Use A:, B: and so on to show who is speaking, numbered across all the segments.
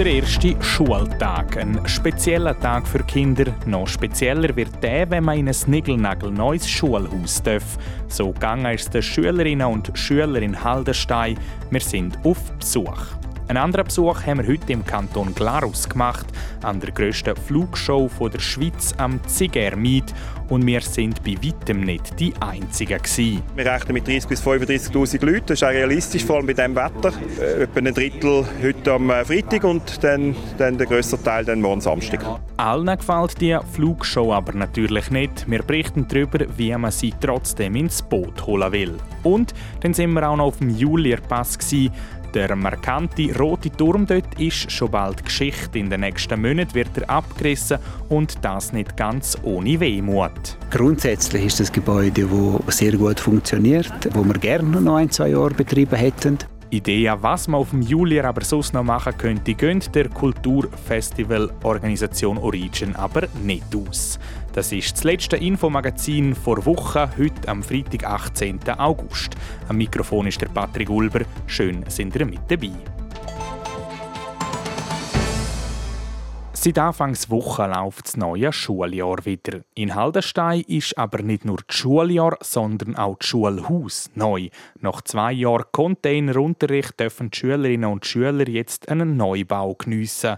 A: Der erste Schultag. Ein spezieller Tag für Kinder. Noch spezieller wird der, wenn man in ein Nigelnagel neues Schulhaus darf. So gegangen ist den Schülerinnen und Schülern in Haldenstein. Wir sind auf Besuch. Einen anderen Besuch haben wir heute im Kanton Glarus gemacht, an der grössten Flugshow der Schweiz am Zigermiet. Und wir sind bei weitem nicht die Einzigen. Gewesen.
B: Wir rechnen mit 30.000 bis 35.000 Leuten. Das ist auch realistisch, vor allem bei diesem Wetter. Äh, etwa ein Drittel heute am äh, Freitag und dann, dann der größere Teil dann morgen Samstag.
A: Allen gefällt die Flugshow aber natürlich nicht. Wir berichten darüber, wie man sie trotzdem ins Boot holen will. Und dann sind wir auch noch auf dem Julierpass. Gewesen. Der markante rote Turm dort ist schon bald Geschichte. In den nächsten Monaten wird er abgerissen und das nicht ganz ohne Wehmut.
C: Grundsätzlich ist das Gebäude, das sehr gut funktioniert, wo wir gerne noch ein, zwei Jahre betrieben hätten.
A: Ideen, was man auf dem Julier aber sonst noch machen könnte, gehen der Kulturfestival-Organisation Origin aber nicht aus. Das ist das letzte Infomagazin vor Woche, heute am Freitag, 18. August. Am Mikrofon ist der Patrick Ulber. Schön, sind ihr mit dabei. Seit Anfangswoche läuft das neue Schuljahr wieder. In Haldenstein ist aber nicht nur das Schuljahr, sondern auch das Schulhaus neu. Nach zwei Jahren Containerunterricht dürfen die Schülerinnen und Schüler jetzt einen Neubau geniessen.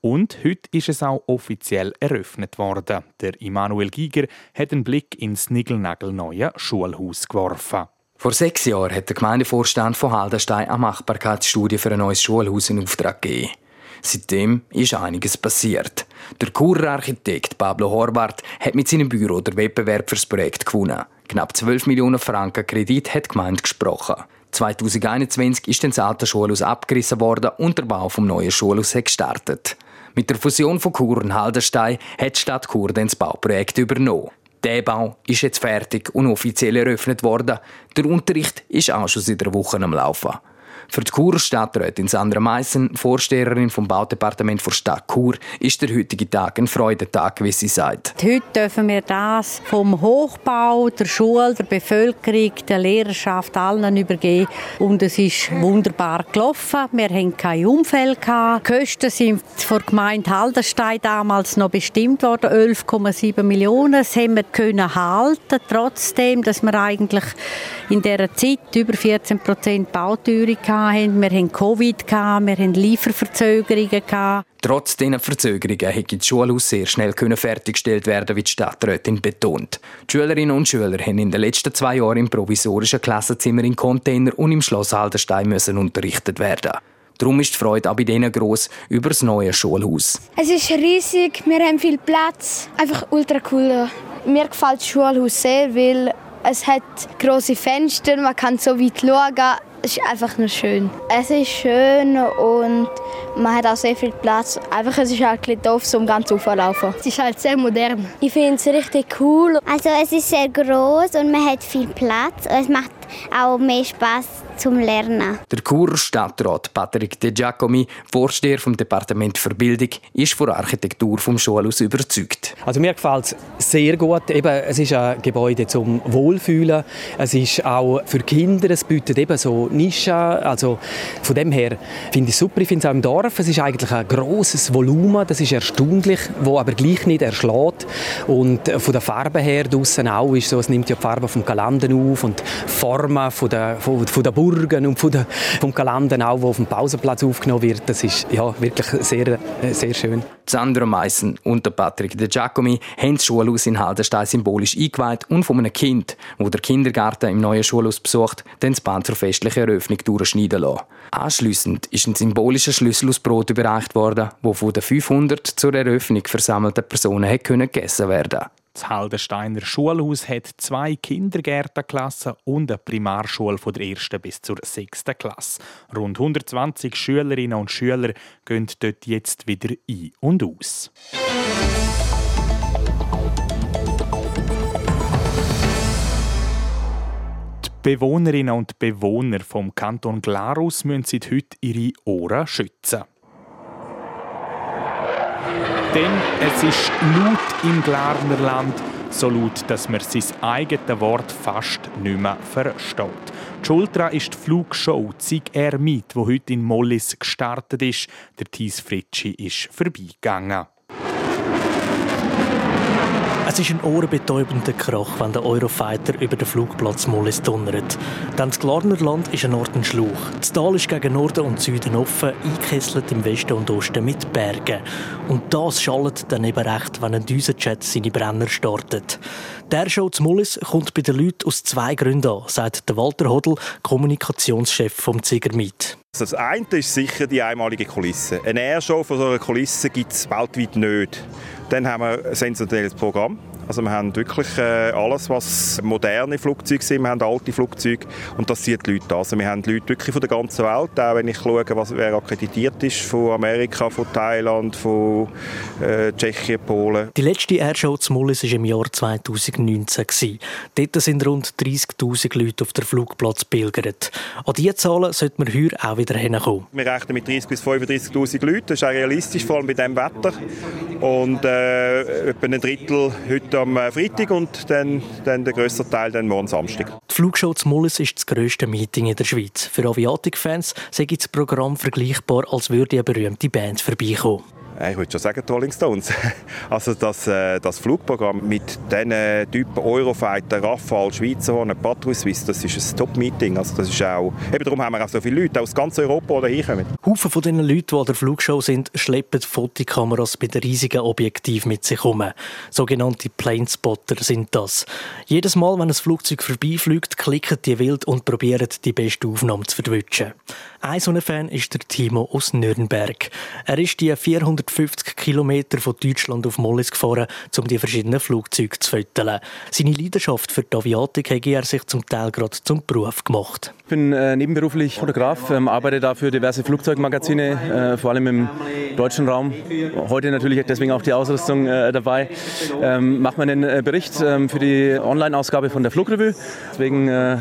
A: Und heute ist es auch offiziell eröffnet worden. Der Immanuel Giger hat einen Blick ins neue Schulhaus geworfen.
D: Vor sechs Jahren hat der Gemeindevorstand von Haldenstein eine Machbarkeitsstudie für ein neues Schulhaus in Auftrag gegeben. Seitdem ist einiges passiert. Der Kurarchitekt Pablo Horvath hat mit seinem Büro den Wettbewerb fürs Projekt gewonnen. Knapp 12 Millionen Franken Kredit hat die Gemeinde gesprochen. 2021 ist dann das alte Schulhaus abgerissen worden und der Bau vom neuen Schulhaus gestartet. Mit der Fusion von Chur und Haldenstein hat die Stadt Chur dann das Bauprojekt übernommen. Der Bau ist jetzt fertig und offiziell eröffnet worden. Der Unterricht ist auch schon seit einer Woche am Laufen. Für die Churer Stadträtin Sandra Meissen, Vorsteherin vom Baudepartement der Stadt Chur, ist der heutige Tag ein Freudentag, wie sie sagt.
E: Heute dürfen wir das vom Hochbau, der Schule, der Bevölkerung, der Lehrerschaft allen übergeben. Und es ist wunderbar gelaufen. Wir hatten kein Unfall. Die Kosten sind vor Gemeinde Haldenstein damals noch bestimmt worden, 11,7 Millionen. Das haben wir können halten, trotzdem, dass wir eigentlich in dieser Zeit über 14 Prozent Bauteuerung hatten hatten. Wir hatten Covid, wir hatten Lieferverzögerungen.
D: Trotz dieser Verzögerungen hätte das Schulhaus sehr schnell fertiggestellt werden wie die Stadträtin betont. Die Schülerinnen und Schüler haben in den letzten zwei Jahren im provisorischen Klassenzimmer in Container und im Schloss Haldenstein müssen unterrichtet werden. Darum ist die Freude auch bei denen gross über das neue Schulhaus.
F: Es ist riesig, wir haben viel Platz, einfach ultra cool. Mir gefällt das Schulhaus sehr, weil es hat große Fenster, man kann so weit schauen. Es ist einfach nur schön. Es ist schön und man hat auch sehr viel Platz. Einfach, es ist halt ein doof, um ganz laufen. Es ist halt sehr modern. Ich finde es richtig cool.
G: Also es ist sehr groß und man hat viel Platz. Es macht auch mehr Spaß zum Lernen.
D: Der Chur-Stadtrat Patrick De Giacomi, Vorsteher vom Departement für Bildung, ist von der Architektur vom Schulhaus überzeugt.
H: Also mir gefällt es sehr gut. Eben, es ist ein Gebäude zum Wohlfühlen. Es ist auch für Kinder. Es bietet eben so Nischen. Also von dem her finde ich es super. Ich finde es auch im Dorf. Es ist eigentlich ein großes Volumen. Das ist erstaunlich, wo aber gleich nicht erschlägt. Und von der Farbe her draussen auch ist so, es nimmt ja die Farbe vom Kalanden auf und die Formen von der, von, von der Burgen und von der, vom Kalanden auch, wo auf dem Pausenplatz aufgenommen wird. Das ist ja wirklich sehr, sehr schön.
D: Sandra Meissen und Patrick De Giacomi haben das Schulhaus in Haldenstein symbolisch eingeweiht und von einem Kind, wo der Kindergarten im neuen Schulhaus besucht, das Band zur festlichen Eröffnung durchschneiden lassen. Anschliessend ist ein symbolischer Schlüssel aus Brot überreicht worden, wo von den 500 zur Eröffnung versammelten Personen gegessen werden
A: das Haldensteiner Schulhaus hat zwei Kindergärtenklassen und eine Primarschule von der ersten bis zur sechsten Klasse. Rund 120 Schülerinnen und Schüler gehen dort jetzt wieder ein und aus. Bewohnerinnen und Bewohner vom Kanton Glarus müssen seit heute ihre Ohren schützen. Denn es ist laut im Glarner Land, so laut, dass man sein eigenes Wort fast nicht mehr versteht. Die Schultra ist die Flugshow Zig Air Meet, die heute in Mollis gestartet ist. Der Thies Fritschi ist vorbeigegangen.
I: Es ist ein ohrenbetäubender Krach, wenn der Eurofighter über den Flugplatz Mollis donnert. Denn das Glarnerland ist ein Ort Schluch. Das Tal ist gegen Norden und Süden offen, eingekesselt im Westen und Osten mit Bergen. Und das schallt dann eben recht, wenn ein Düsenjet seine Brenner startet. Der Show zu Mollis kommt bei den Leuten aus zwei Gründen an, sagt der Walter Hodl, Kommunikationschef vom Zigermiet.
B: Also das eine ist sicher die einmalige Kulisse. Eine Airshow von so einer Kulisse gibt es weltweit nicht. Dann haben wir ein sensationelles Programm. Also wir haben wirklich äh, alles, was moderne Flugzeuge sind. Wir haben alte Flugzeuge und das zieht die Leute an. Also wir haben Leute wirklich von der ganzen Welt, auch wenn ich schaue, was, wer akkreditiert ist, von Amerika, von Thailand, von äh, Tschechien, Polen.
I: Die letzte Airshow zu Mullis war im Jahr 2019. Dort sind rund 30'000 Leute auf der Flugplatz pilgert. An diese Zahlen sollte man heuer auch wieder hinkommen.
B: Wir rechnen mit 30'000 bis 35'000 Leuten. Das ist auch realistisch, vor allem bei diesem Wetter. Und äh, etwa ein Drittel heute am äh, Freitag und dann, dann der grösste Teil dann morgen Samstag.
I: Die Flugshow zu Mullis ist das grösste Meeting in der Schweiz. Für Aviatik-Fans sei das Programm vergleichbar, als würde eine berühmte Band vorbeikommen.
B: Ich würde schon sagen, die Rolling Stones. Also das, äh, das Flugprogramm mit diesen Typen Eurofighter, Rafale, Schweizer Horn, Patrouille Suisse, das ist ein Top-Meeting. Also das ist auch, eben darum haben wir auch so viele Leute aus ganz Europa, die hier kommen.
I: Haufen von diesen Leuten, die an der Flugshow sind, schleppen Fotokameras mit riesigen Objektiv mit sich herum. Sogenannte Planespotter sind das. Jedes Mal, wenn ein Flugzeug vorbeifliegt, klicken die wild und probieren, die beste Aufnahme zu verwischen. Ein so Fan ist der Timo aus Nürnberg. Er ist die 450 Kilometer von Deutschland auf Mollis gefahren, um die verschiedenen Flugzeuge zu füttern. Seine Leidenschaft für die Aviatik hat er sich zum Teil gerade zum Beruf gemacht.
J: Ich bin äh, nebenberuflich Fotograf, ähm, arbeite da für diverse Flugzeugmagazine, äh, vor allem im deutschen Raum. Heute natürlich deswegen auch die Ausrüstung äh, dabei. Ähm, mache einen äh, Bericht ähm, für die Online-Ausgabe von der Flugrevue. Deswegen äh,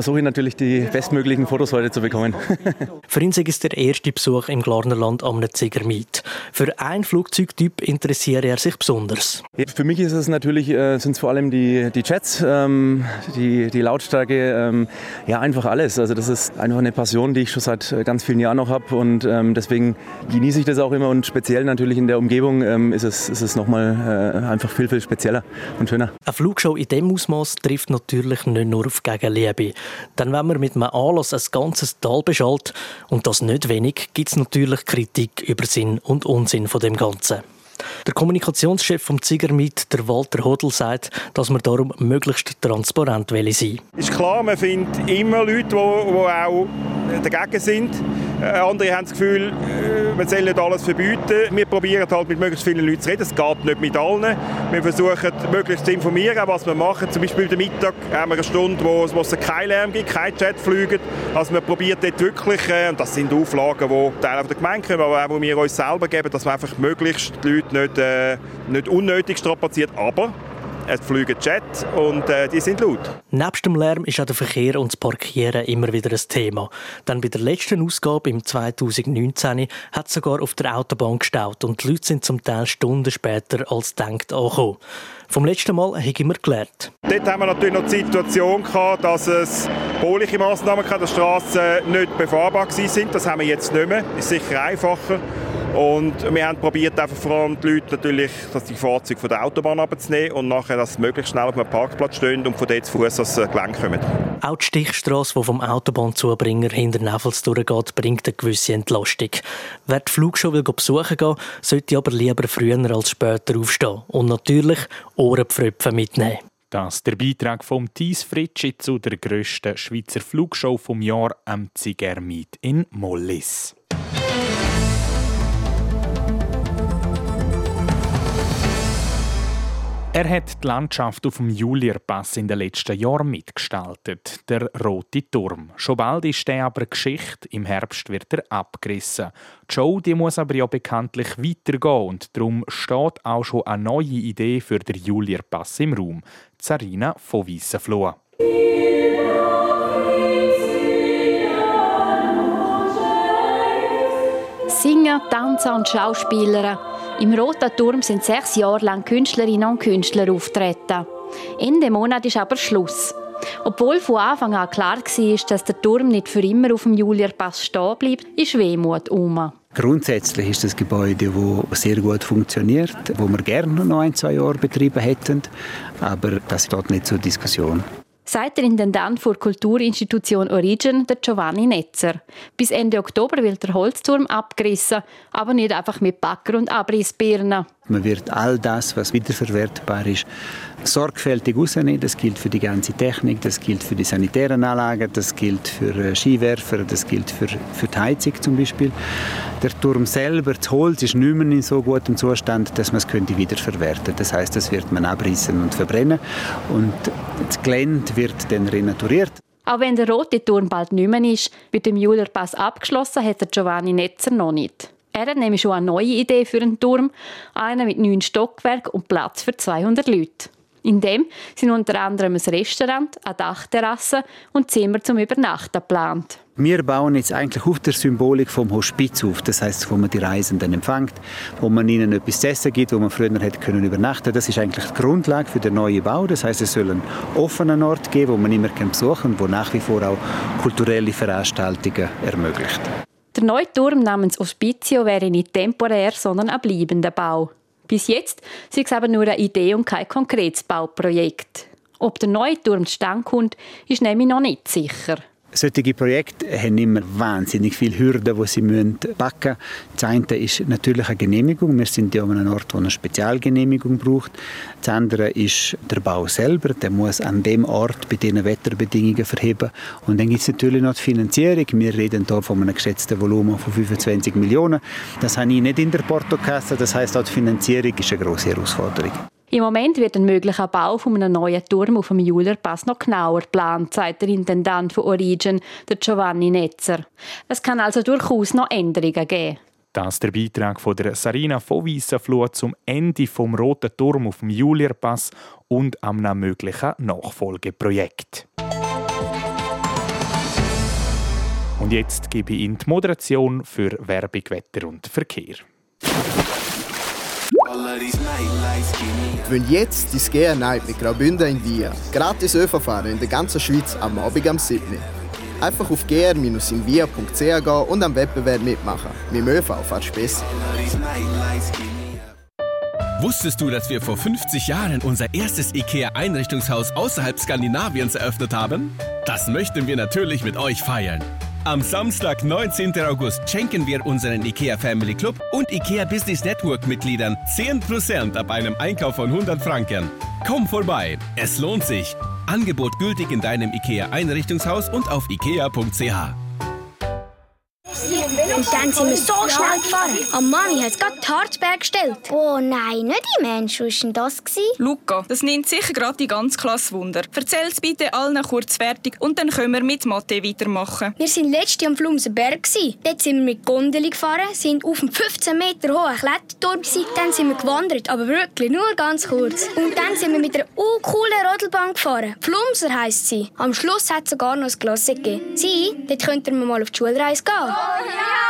J: versuche ich natürlich die bestmöglichen Fotos heute zu bekommen.
I: Für ihn ist es der erste Besuch im Glarnerland am Zigermiet. Für einen Flugzeugtyp interessiert er sich besonders.
J: Für mich ist es natürlich, äh, sind es vor allem die, die Jets, ähm, die, die Lautstärke, ähm, ja einfach alles. Also das ist einfach eine Passion, die ich schon seit äh, ganz vielen Jahren noch habe und ähm, deswegen genieße ich das auch immer und speziell natürlich in der Umgebung ähm, ist es, ist es nochmal äh, einfach viel, viel spezieller und schöner.
I: Eine Flugshow in dem Ausmaß trifft natürlich nicht nur auf Gegenliebe. Denn wenn man mit einem Anlass ein ganzes Tal beschallt, und das nicht wenig, gibt es natürlich Kritik über Sinn und Unsinn von dem Ganzen. Der Kommunikationschef vom Zigermiet, der Walter Hodl, sagt, dass man darum möglichst transparent sein will.
B: Ist klar, man findet immer Leute, die, die auch dagegen sind. Äh, andere haben das Gefühl, äh, man soll nicht alles verbieten. Wir probieren halt mit möglichst vielen Leuten zu reden. Es geht nicht mit allen. Wir versuchen möglichst zu informieren, was wir machen. Zum Beispiel am Mittag haben wir eine Stunde, wo, es keinen Lärm gibt, kein Chat fliegen. Also man probiert dort wirklich, äh, und das sind Auflagen, die Teile der Gemeinde kommen, aber auch wo wir uns selber geben, dass wir einfach möglichst die Leute nicht, äh, nicht unnötig strapaziert. Aber es fliegen Jet und äh, die sind laut.
I: Nebst dem Lärm ist auch der Verkehr und das Parkieren immer wieder ein Thema. Denn bei der letzten Ausgabe im 2019 hat es sogar auf der Autobahn gestaut und die Leute sind zum Teil Stunden später als denkt angekommen. Vom letzten Mal habe ich immer gelernt.
B: Dort haben wir natürlich noch die Situation gehabt, dass es bauliche Massnahmen gab, dass Straßen nicht befahrbar waren. Das haben wir jetzt nicht mehr. Das ist sicher einfacher. Und wir haben probiert, einfach vor allem die Leute natürlich, dass die Fahrzeuge von der Autobahn abzunehmen und nachher, dass sie möglichst schnell auf einem Parkplatz stehen und von dort zu Fuß ans Gelenk kommen.
I: Auch die Stichstrasse, die vom Autobahnzubringer hinter Nevels durchgeht, bringt eine gewisse Entlastung. Wer die Flugshow will besuchen gehen, sollte aber lieber früher als später aufstehen und natürlich Ohrenpfröpfe mitnehmen.
A: Das ist der Beitrag vom Thies Fritschi zu der grössten Schweizer Flugshow vom Jahr am Zigermiet in Mollis. Er hat die Landschaft auf dem Julierpass in den letzten Jahren mitgestaltet, der Rote Turm. Schon bald ist der aber Geschichte, im Herbst wird er abgerissen. Die Show die muss aber ja bekanntlich weitergehen und darum steht auch schon eine neue Idee für den Julierpass im Raum. Zarina von Weissenfloh.
K: Singer, Tanzer und Schauspieler. Im Roten Turm sind sechs Jahre lang Künstlerinnen und Künstler auftreten. Ende Monat ist aber Schluss. Obwohl von Anfang an klar war, dass der Turm nicht für immer auf dem Julierpass stehen bleibt, ist Wehmut um.
C: Grundsätzlich ist das Gebäude, das sehr gut funktioniert, wo wir gerne noch ein, zwei Jahre betrieben hätten, aber das steht nicht zur Diskussion
K: sagt der Intendant für Kulturinstitution Origin, der Giovanni Netzer. Bis Ende Oktober wird der Holzturm abgerissen, aber nicht einfach mit Backer und Abrissbirnen.
C: Man wird all das, was wiederverwertbar ist, sorgfältig rausnehmen. Das gilt für die ganze Technik, das gilt für die sanitären Anlagen, das gilt für äh, Skiwerfer, das gilt für, für die Heizung zum Beispiel. Der Turm selber, das Holz, ist nicht mehr in so gutem Zustand, dass man es könnte wiederverwerten Das heißt, das wird man abrissen und verbrennen und das Gelände wird dann renaturiert.
K: Auch wenn der rote Turm bald nicht mehr ist, mit dem Julerpass abgeschlossen hat Giovanni Netzer noch nicht. Er hat nämlich schon eine neue Idee für einen Turm, einen mit neun Stockwerken und Platz für 200 Leute. In dem sind unter anderem ein Restaurant, eine Dachterrasse und Zimmer zum Übernachten geplant.
C: Wir bauen jetzt eigentlich auf der Symbolik vom Hospiz auf, das heißt, wo man die Reisenden empfängt, wo man ihnen etwas zu essen gibt, wo man früher hätte können übernachten. Das ist eigentlich die Grundlage für den neuen Bau. Das heißt, es soll einen offenen Ort geben, wo man immer besuchen kann und wo nach wie vor auch kulturelle Veranstaltungen ermöglicht.
K: Der neue Turm namens Hospizio wäre nicht temporär, sondern ein bleibender Bau. Bis jetzt sei es aber nur eine Idee und kein konkretes Bauprojekt. Ob der neue Turm zustande kommt, ist nämlich noch nicht sicher.
C: Solche Projekte haben immer wahnsinnig viele Hürden, die sie packen müssen. Das eine ist natürlich eine Genehmigung. Wir sind ja an einem Ort, wo eine Spezialgenehmigung braucht. Das andere ist der Bau selber. Der muss an dem Ort bei diesen Wetterbedingungen verheben. Und dann gibt es natürlich noch die Finanzierung. Wir reden hier von einem geschätzten Volumen von 25 Millionen. Das habe ich nicht in der Portokasse. Das heißt, auch die Finanzierung ist eine grosse Herausforderung.
K: Im Moment wird ein möglicher Bau von einem neuen Turm auf dem Julerpass noch genauer geplant, sagt der Intendant von Origin, der Giovanni Netzer. Es kann also durchaus noch Änderungen geben.
A: Das ist der Beitrag von der Sarina von Weissenfluh zum Ende vom Roten Turm auf dem Julierpass und einem möglichen Nachfolgeprojekt. Und jetzt gebe ich Ihnen die Moderation für Werbung, Wetter und Verkehr.
L: Wenn jetzt die Skier Night mit Graubünden in Via gratis ÖV fahren in der ganzen Schweiz am Abend am 7. Einfach auf gr-invia.ch gehen und am Wettbewerb mitmachen. Mit dem ÖV fährst du besser.
M: Wusstest du, dass wir vor 50 Jahren unser erstes IKEA-Einrichtungshaus außerhalb Skandinaviens eröffnet haben? Das möchten wir natürlich mit euch feiern. Am Samstag, 19. August, schenken wir unseren IKEA Family Club und IKEA Business Network Mitgliedern 10% ab einem Einkauf von 100 Franken. Komm vorbei, es lohnt sich. Angebot gültig in deinem IKEA Einrichtungshaus und auf ikea.ch.
N: Und dann sind wir so schnell gefahren. Am Mami hat gerade die Harzberg gestellt.
G: Oh nein, nicht die Mensch. Was war das?
O: Luca, das nimmt sicher gerade die ganze Klasse Wunder. Erzähl es bitte allen kurz fertig und dann können wir mit Mathe weitermachen.
N: Wir waren letztes Jahr am Flumsenberg. Dort sind wir mit Gondeli gefahren, sind auf einem 15 Meter hohen Kletterturm. Dann sind wir gewandert, aber wirklich nur ganz kurz. Und dann sind wir mit einer coolen Rodelbahn gefahren. Flumser heisst sie. Am Schluss hat es sogar noch ein Klasse gegeben. Sie, dort könnten wir mal auf die Schulreise gehen. Oh, ja!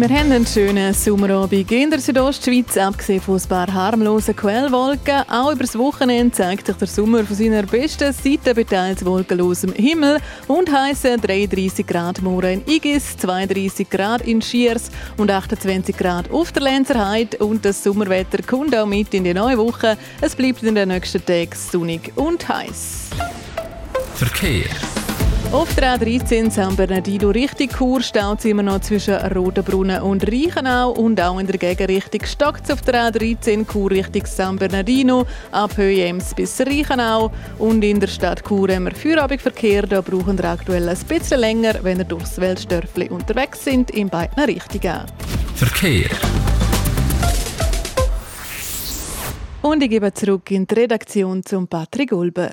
P: Wir haben einen schönen Sommerabend in der Südostschweiz, abgesehen von ein paar harmlosen Quellwolken. Auch über das Wochenende zeigt sich der Sommer von seiner besten Seite bei teils wolkenlosem Himmel und heissen 33 Grad morgen in Igis, 32 Grad in Schiers und 28 Grad auf der Lenzerheide. Und das Sommerwetter kommt auch mit in die neue Woche. Es bleibt in den nächsten Tagen sonnig und heiß.
M: Verkehr.
P: Auf der A13 San Bernardino Richtung Chur staut es immer noch zwischen Rodenbrunnen und Reichenau und auch in der Gegenrichtung stockt es auf der A13 Chur Richtung San Bernardino ab Höhe Ems bis Reichenau und in der Stadt Chur haben wir Feierabendverkehr, da brauchen wir aktuell ein bisschen länger, wenn wir durchs Weltstörfli unterwegs sind, in beiden Richtungen.
M: Verkehr
P: und ich gebe zurück in die Redaktion zum Patrick Ulber.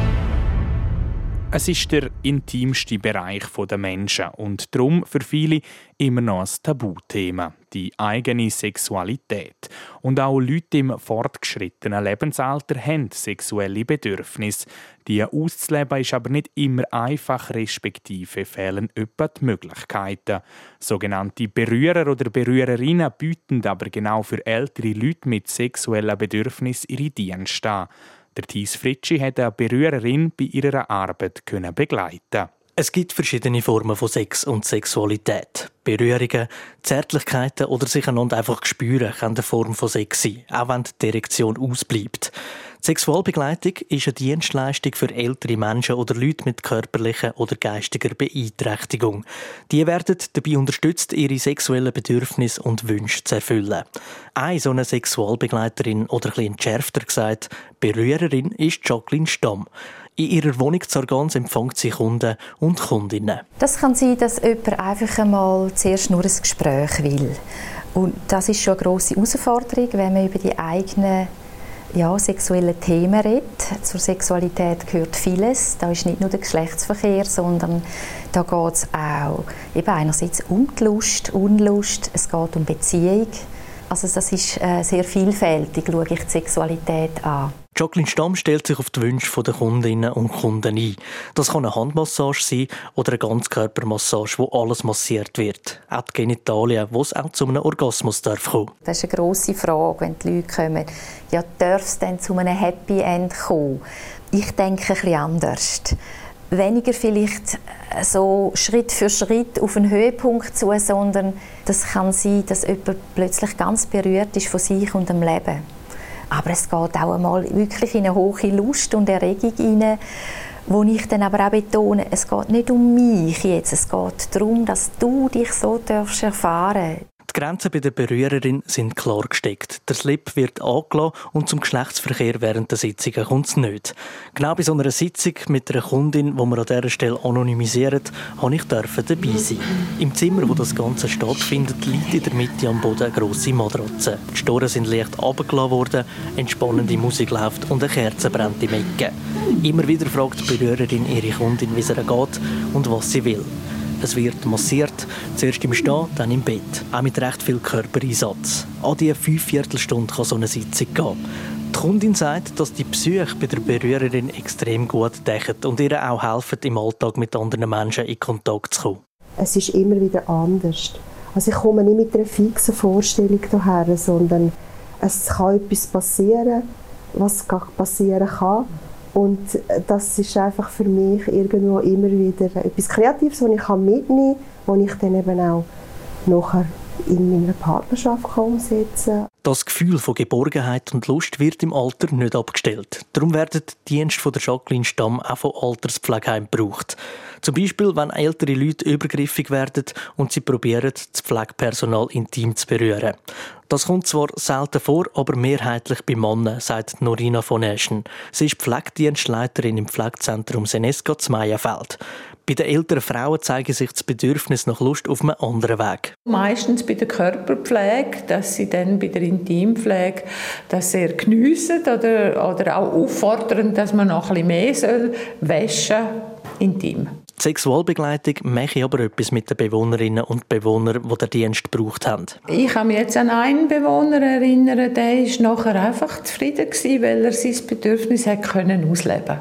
A: Es ist der intimste Bereich der Menschen und darum für viele immer noch ein Tabuthema, die eigene Sexualität. Und auch Leute im fortgeschrittenen Lebensalter haben sexuelle Bedürfnisse. Die auszuleben ist aber nicht immer einfach, respektive fehlen etwa die Möglichkeiten. Sogenannte Berührer oder Berührerinnen bieten aber genau für ältere Leute mit sexuellen Bedürfnissen ihre Dienste an. Der Thies Fritschi hat eine Berührerin bei ihrer Arbeit begleiten.
I: Es gibt verschiedene Formen von Sex und Sexualität. Berührungen, Zärtlichkeiten oder sich einander einfach spüren kann eine Form von Sex sein, auch wenn die Erektion ausbleibt. Sexualbegleitung ist eine Dienstleistung für ältere Menschen oder Leute mit körperlicher oder geistiger Beeinträchtigung. Die werden dabei unterstützt, ihre sexuellen Bedürfnisse und Wünsche zu erfüllen. Eine so eine Sexualbegleiterin oder ein bisschen entschärfter gesagt, Berührerin ist Jacqueline Stamm. In ihrer Wohnung Zargans empfängt sie Kunden und Kundinnen.
Q: Das kann sein, dass jemand einfach einmal zuerst nur ein Gespräch will. Und das ist schon eine grosse Herausforderung, wenn man über die eigenen ja, sexuellen Themen redet. Zur Sexualität gehört vieles. Da ist nicht nur der Geschlechtsverkehr, sondern da geht es auch eben einerseits um die Lust, Unlust, es geht um Beziehung. Also das ist äh, sehr vielfältig, schaue ich die Sexualität an.
I: Jacqueline Stamm stellt sich auf die Wünsche der Kundinnen und Kunden ein. Das kann eine Handmassage sein oder eine Ganzkörpermassage, wo alles massiert wird. Auch die Genitalien, wo es auch zu einem Orgasmus darf kommen.
Q: Das ist eine grosse Frage, wenn die Leute kommen. Ja, darf es denn zu einem Happy End kommen? Ich denke ein bisschen anders weniger vielleicht äh, so Schritt für Schritt auf einen Höhepunkt zu, sondern das kann sein, dass jemand plötzlich ganz berührt ist von sich und dem Leben. Aber es geht auch einmal wirklich in eine hohe Lust und Erregung hinein, wo ich dann aber auch betone, es geht nicht um mich jetzt, es geht darum, dass du dich so darfst erfahren
I: die Grenzen bei der Berührerin sind klar gesteckt. Der Slip wird angelassen und zum Geschlechtsverkehr während der Sitzungen kommt es nicht. Genau bei so einer Sitzung mit einer Kundin, die wir an dieser Stelle anonymisieren, habe ich dabei sein. Im Zimmer, wo das Ganze stattfindet, liegt in der Mitte am Boden eine grosse Matratze. Die Storen sind leicht abgelassen worden, entspannende Musik läuft und eine Kerze brennt im Ecken. Immer wieder fragt die Berührerin ihre Kundin, wie es ihr geht und was sie will. Es wird massiert, zuerst im Stehen, dann im Bett. Auch mit recht viel Körpereinsatz. An diese fünf Viertelstunden kann so eine Sitzung gehen. Die Kundin sagt, dass die Psyche bei der Berührerin extrem gut deckt und ihr auch helfen, im Alltag mit anderen Menschen in Kontakt zu kommen.
R: Es ist immer wieder anders. Also ich komme nicht mit einer fixen Vorstellung daher, sondern es kann etwas passieren, was passieren kann. Und das ist einfach für mich irgendwo immer wieder etwas Kreatives, was ich mitnehmen kann, was ich dann eben auch nachher in meiner Partnerschaft umsetzen kann.
I: Das Gefühl von Geborgenheit und Lust wird im Alter nicht abgestellt. Darum werden die Dienste von der Jacqueline Stamm auch von Alterspflegeheimen gebraucht. Zum Beispiel, wenn ältere Leute übergriffig werden und sie probieren, das Pflegepersonal intim zu berühren. Das kommt zwar selten vor, aber mehrheitlich bei Männern, sagt Norina von Eschen. Sie ist Pflegedienstleiterin im Pflegezentrum Senesca zu Meierfeld. Bei den älteren Frauen zeigt sich das Bedürfnis nach Lust auf einem anderen Weg.
S: Meistens bei der Körperpflege, dass sie dann bei der Intimpflege das sehr geniessen oder, oder auch auffordern, dass man noch ein bisschen mehr soll waschen intim.
I: Die Sexualbegleitung mache aber etwas mit den Bewohnerinnen und Bewohnern, die den Dienst gebraucht haben.
S: Ich kann mich jetzt an einen Bewohner erinnern, der war nachher einfach zufrieden, weil er sein Bedürfnis hat können ausleben konnte.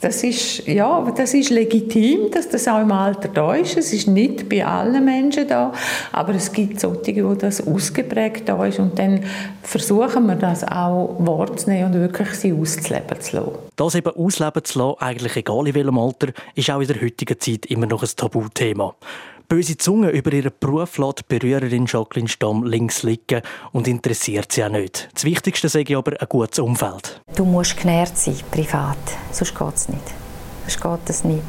S: Das ist, ja, das ist legitim, dass das auch im Alter da ist. Es ist nicht bei allen Menschen da, aber es gibt solche, wo das ausgeprägt da ist und dann versuchen wir das auch wahrzunehmen und wirklich sie auszuleben zu lassen.
I: Das eben ausleben zu lassen, eigentlich egal in welchem Alter, ist auch in der heutigen Zeit immer noch ein Tabuthema. Böse Zunge über ihren Beruf lässt Berührerin Jacqueline Stamm links liegen und interessiert sie auch nicht. Das Wichtigste sage ich aber ein gutes Umfeld.
Q: Du musst genährt sein, privat, sonst geht es nicht. Sonst geht es nicht.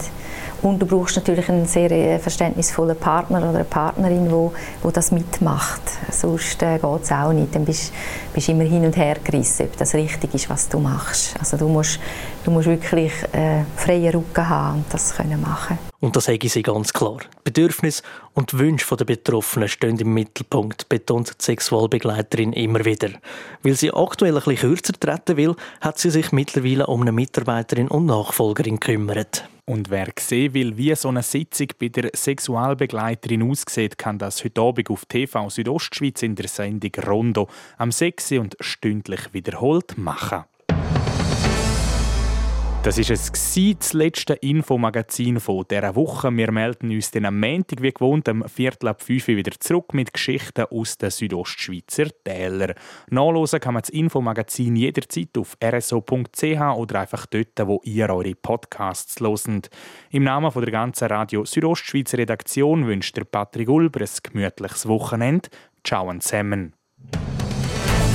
Q: Und du brauchst natürlich einen sehr äh, verständnisvollen Partner oder eine Partnerin, wo, wo das mitmacht. Sonst äh, geht es auch nicht. Dann bist du immer hin und her gerissen, ob das richtig ist, was du machst. Also du musst, du musst wirklich äh, freie Rücken haben und das können machen.
I: Und das sage sie ganz klar. Bedürfnisse und Wünsche der Betroffenen stehen im Mittelpunkt, betont die Sexualbegleiterin immer wieder. Weil sie aktuell ein bisschen kürzer treten will, hat sie sich mittlerweile um eine Mitarbeiterin und Nachfolgerin gekümmert.
A: Und wer sehen will, wie so eine Sitzung bei der Sexualbegleiterin aussieht, kann das heute Abend auf TV Südostschweiz in der Sendung Rondo am 6. und stündlich wiederholt machen. Das ist es das letzte Infomagazin von dieser Woche. Wir melden uns dann am Montag wie gewohnt am Viertel ab 5 Uhr wieder zurück mit Geschichten aus den Südostschweizer Tälern. Nachlesen kann man das Infomagazin jederzeit auf rso.ch oder einfach dort, wo ihr eure Podcasts loset. Im Namen der ganzen Radio Südostschweizer Redaktion wünscht der Patrick Ulber ein gemütliches Wochenende. Ciao zusammen.